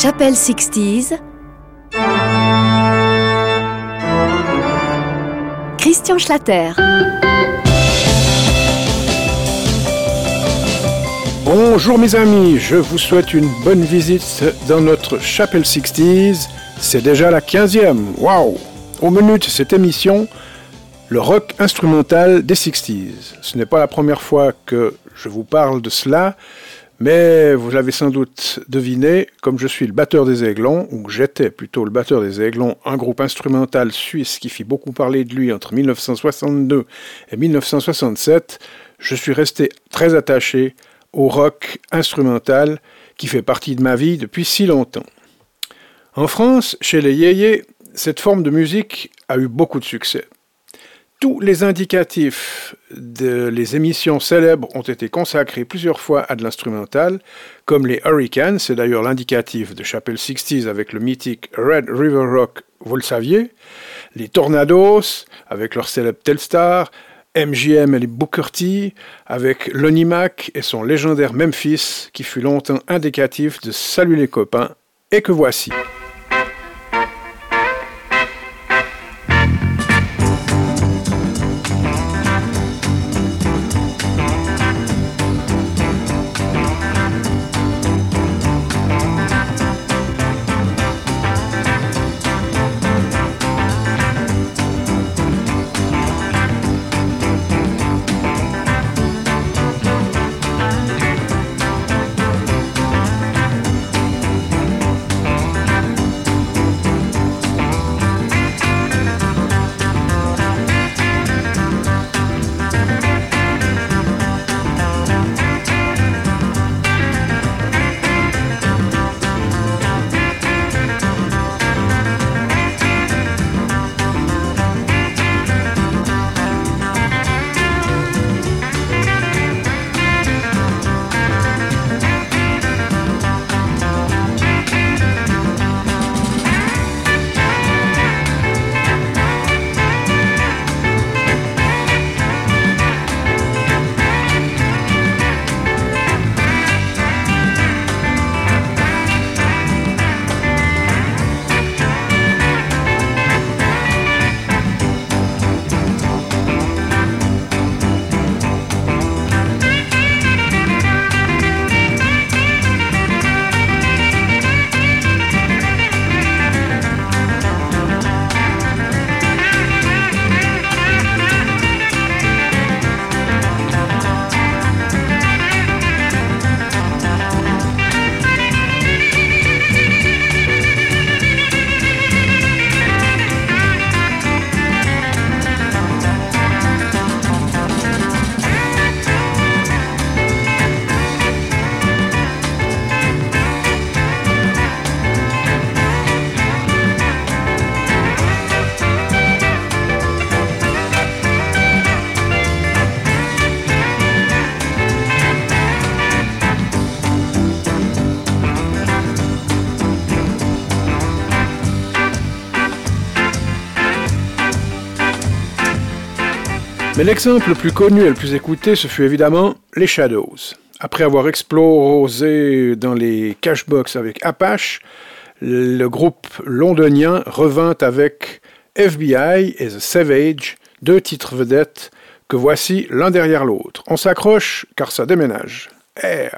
Chapelle 60s. Christian Schlatter. Bonjour mes amis, je vous souhaite une bonne visite dans notre Chapelle 60s. C'est déjà la 15e, waouh Au menu de cette émission, le rock instrumental des 60s. Ce n'est pas la première fois que je vous parle de cela, mais vous l'avez sans doute deviné, comme je suis le batteur des Aiglons, ou j'étais plutôt le batteur des Aiglons, un groupe instrumental suisse qui fit beaucoup parler de lui entre 1962 et 1967, je suis resté très attaché au rock instrumental qui fait partie de ma vie depuis si longtemps. En France, chez les yéyés, cette forme de musique a eu beaucoup de succès. Tous les indicatifs des émissions célèbres ont été consacrés plusieurs fois à de l'instrumental, comme les Hurricanes, c'est d'ailleurs l'indicatif de Chapelle 60s avec le mythique Red River Rock, vous le saviez, les Tornados, avec leur célèbre Telstar, MGM et les Booker T, avec Lonnie et son légendaire Memphis, qui fut longtemps indicatif de Salut les copains, et que voici. Mais l'exemple le plus connu et le plus écouté, ce fut évidemment les Shadows. Après avoir explosé dans les cashbox avec Apache, le groupe londonien revint avec FBI et The Savage, deux titres vedettes que voici l'un derrière l'autre. On s'accroche car ça déménage. Air.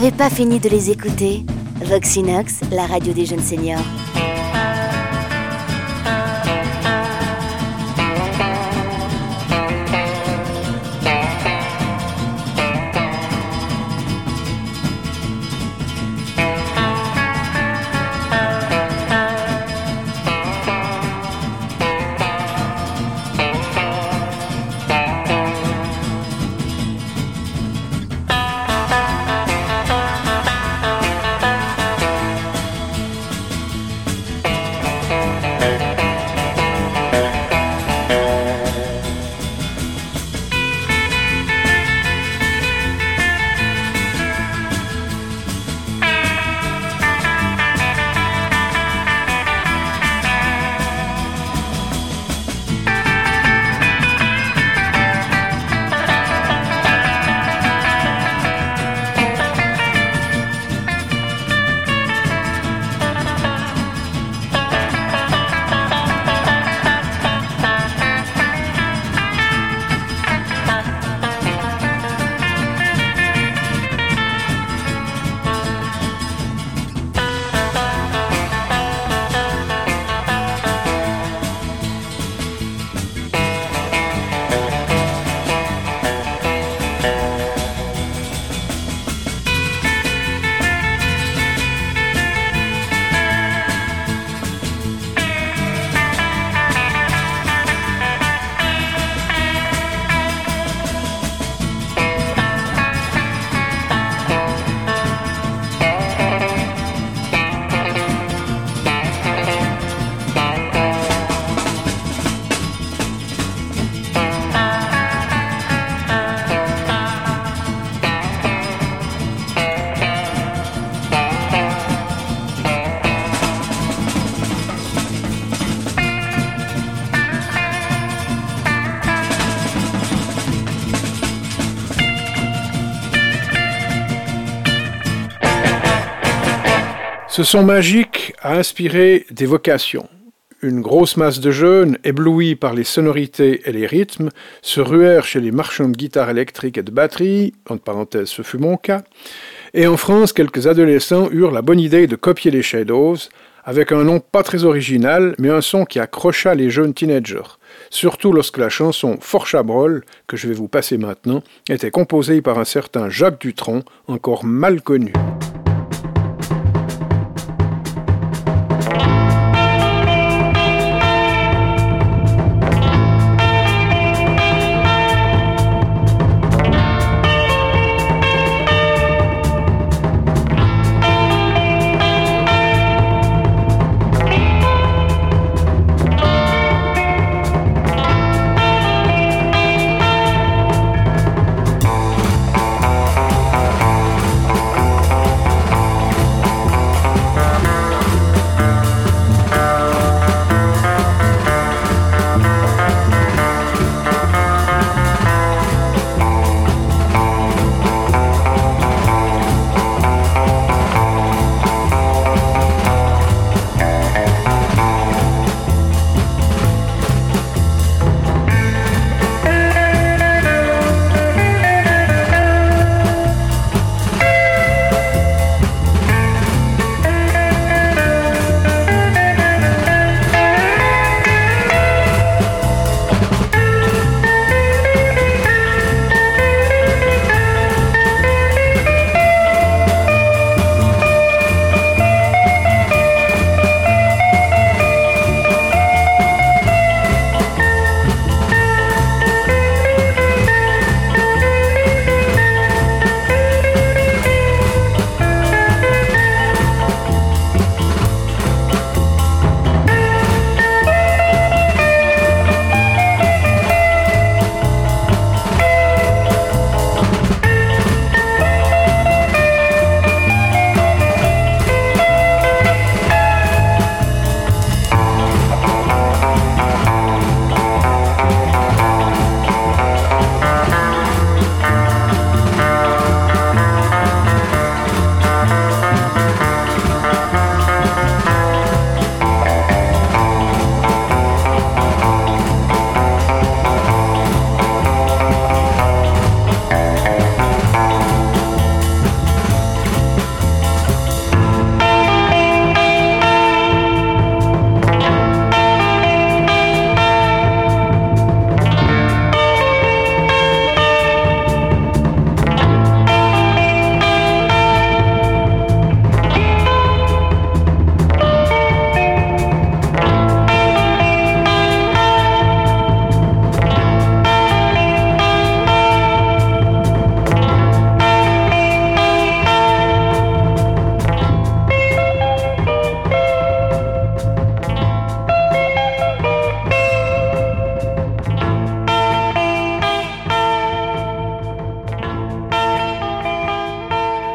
N'avez pas fini de les écouter Voxinox, la radio des jeunes seniors. Ce son magique a inspiré des vocations. Une grosse masse de jeunes, éblouis par les sonorités et les rythmes, se ruèrent chez les marchands de guitares électriques et de batteries, entre parenthèses ce fut mon cas, et en France quelques adolescents eurent la bonne idée de copier les Shadows, avec un nom pas très original, mais un son qui accrocha les jeunes teenagers, surtout lorsque la chanson Fort Chabrol, que je vais vous passer maintenant, était composée par un certain Jacques Dutronc, encore mal connu.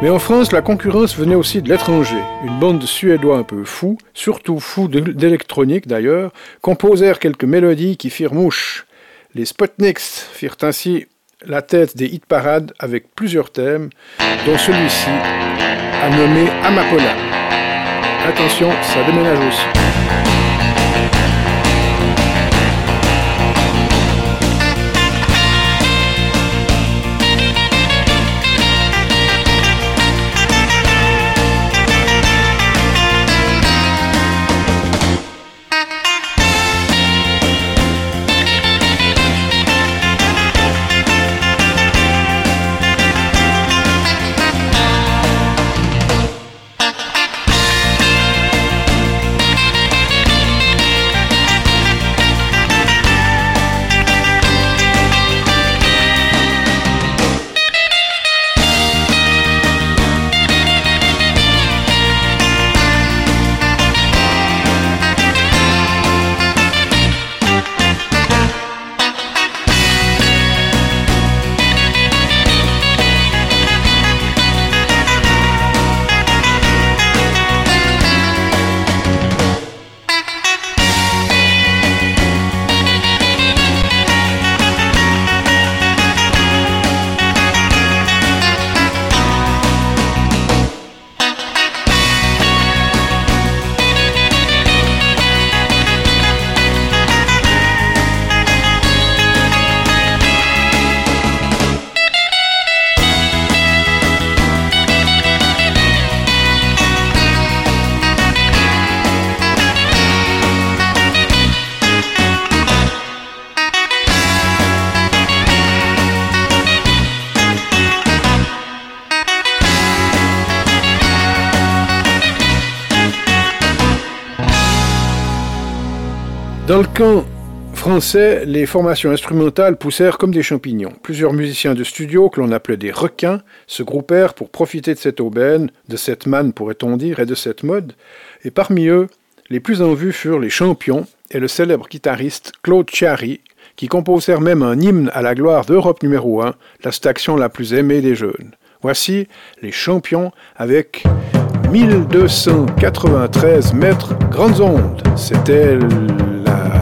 Mais en France, la concurrence venait aussi de l'étranger. Une bande de Suédois un peu fous, surtout fous d'électronique d'ailleurs, composèrent quelques mélodies qui firent mouche. Les Sputniks firent ainsi la tête des hit parades avec plusieurs thèmes, dont celui-ci, a nommé Amapola. Attention, ça déménage aussi. Dans le camp français, les formations instrumentales poussèrent comme des champignons. Plusieurs musiciens de studio, que l'on appelait des requins, se groupèrent pour profiter de cette aubaine, de cette manne pourrait-on dire, et de cette mode. Et parmi eux, les plus en vue furent les champions et le célèbre guitariste Claude Chiari, qui composèrent même un hymne à la gloire d'Europe numéro 1, la station la plus aimée des jeunes. Voici les champions avec 1293 mètres grandes ondes. C'était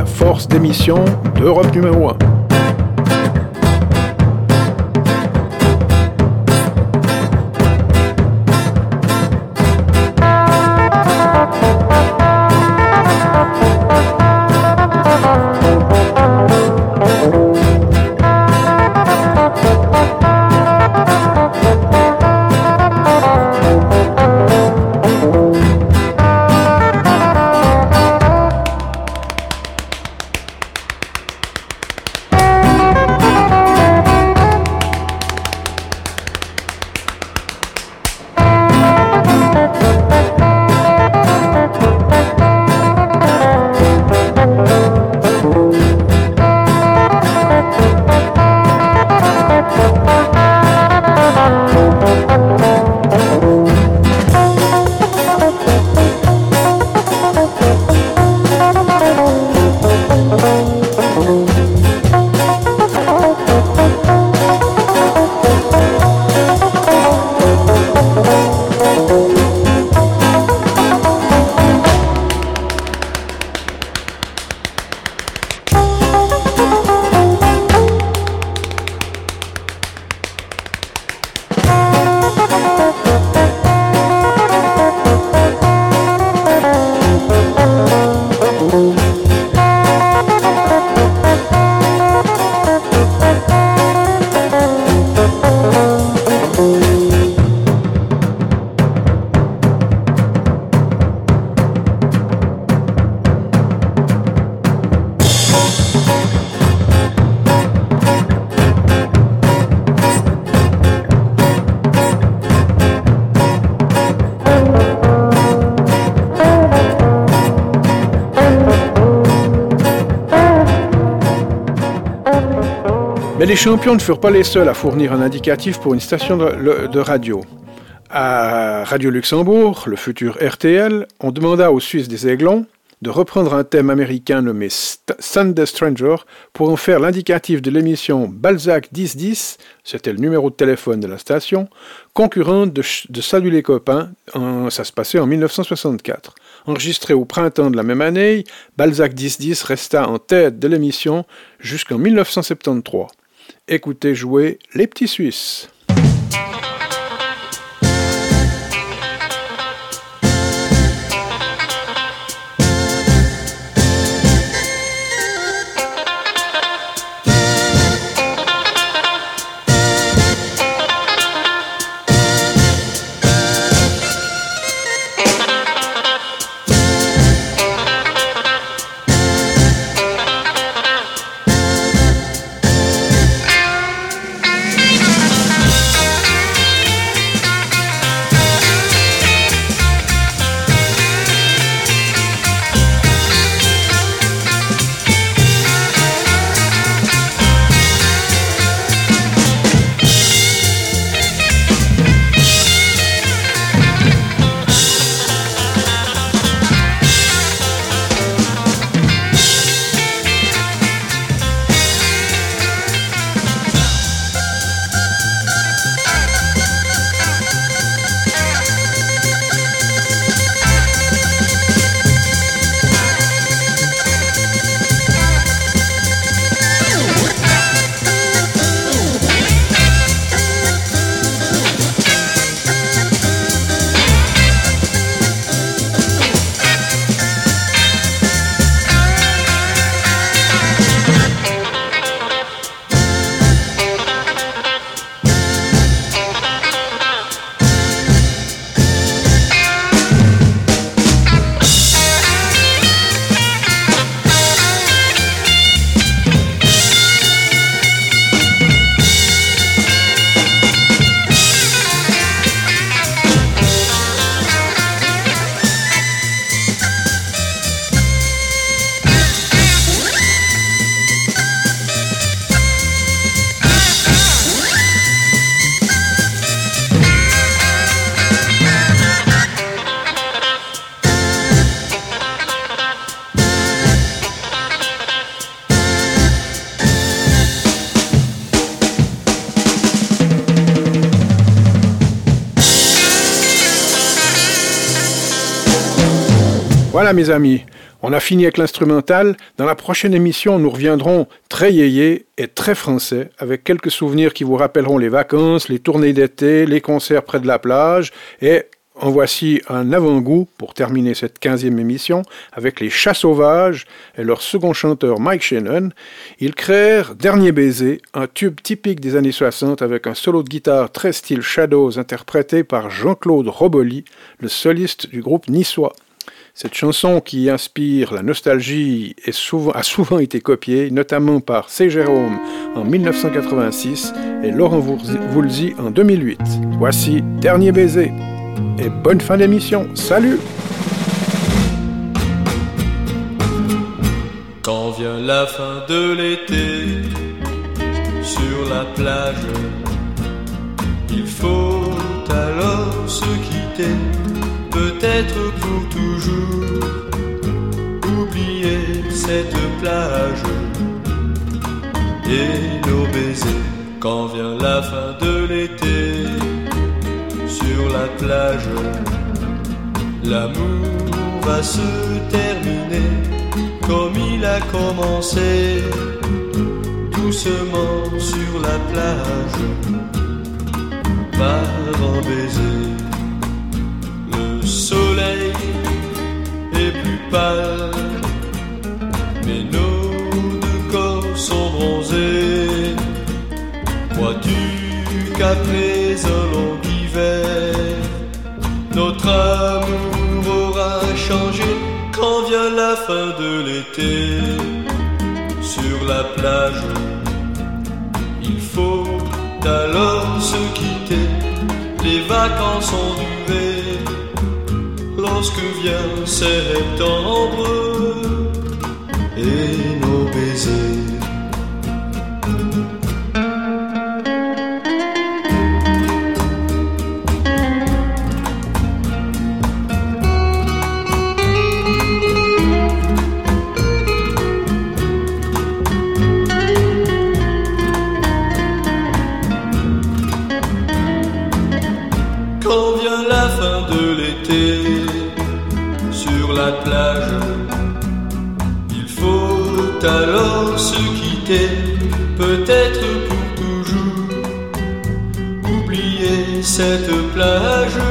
force d'émission d'Europe numéro 1. Les champions ne furent pas les seuls à fournir un indicatif pour une station de, radio. À Radio Luxembourg, le futur RTL, on demanda aux Suisses des Aiglons, de reprendre un thème américain nommé Sunday Stranger pour en faire l'indicatif de l'émission Balzac 1010, c'était le numéro de téléphone de la station, concurrente de, Salut les copains, ça se passait en 1964. Enregistré au printemps de la même année, Balzac 1010 resta en tête de l'émission jusqu'en 1973. Écoutez jouer Les Petits Suisses. Voilà mes amis, on a fini avec l'instrumental. Dans la prochaine émission, nous reviendrons très yéyé et très français, avec quelques souvenirs qui vous rappelleront les vacances, les tournées d'été, les concerts près de la plage. Et en voici un avant-goût pour terminer cette quinzième émission avec les Chats Sauvages et leur second chanteur Mike Shannon. Ils créèrent Dernier Baiser, un tube typique des années 60 avec un solo de guitare très style Shadows interprété par Jean-Claude Roboli, le soliste du groupe niçois. Cette chanson qui inspire la nostalgie a souvent été copiée, notamment par C. Jérôme en 1986 et Laurent Voulzy en 2008. Voici Dernier baiser et bonne fin d'émission. Salut Quand vient la fin de l'été sur la plage, il faut alors se quitter peut-être pour toujours oublier cette plage et nos baisers quand vient la fin de l'été sur la plage. L'amour va se terminer comme il a commencé, doucement sur la plage, par un baiser mais nos deux corps sont bronzés. Crois-tu qu'après un long hiver, notre amour aura changé quand vient la fin de l'été sur la plage? Il faut alors se quitter, les vacances ont duré lorsque vient septembre et nos baisers. Il faut alors se quitter, peut-être pour toujours, oublier cette plage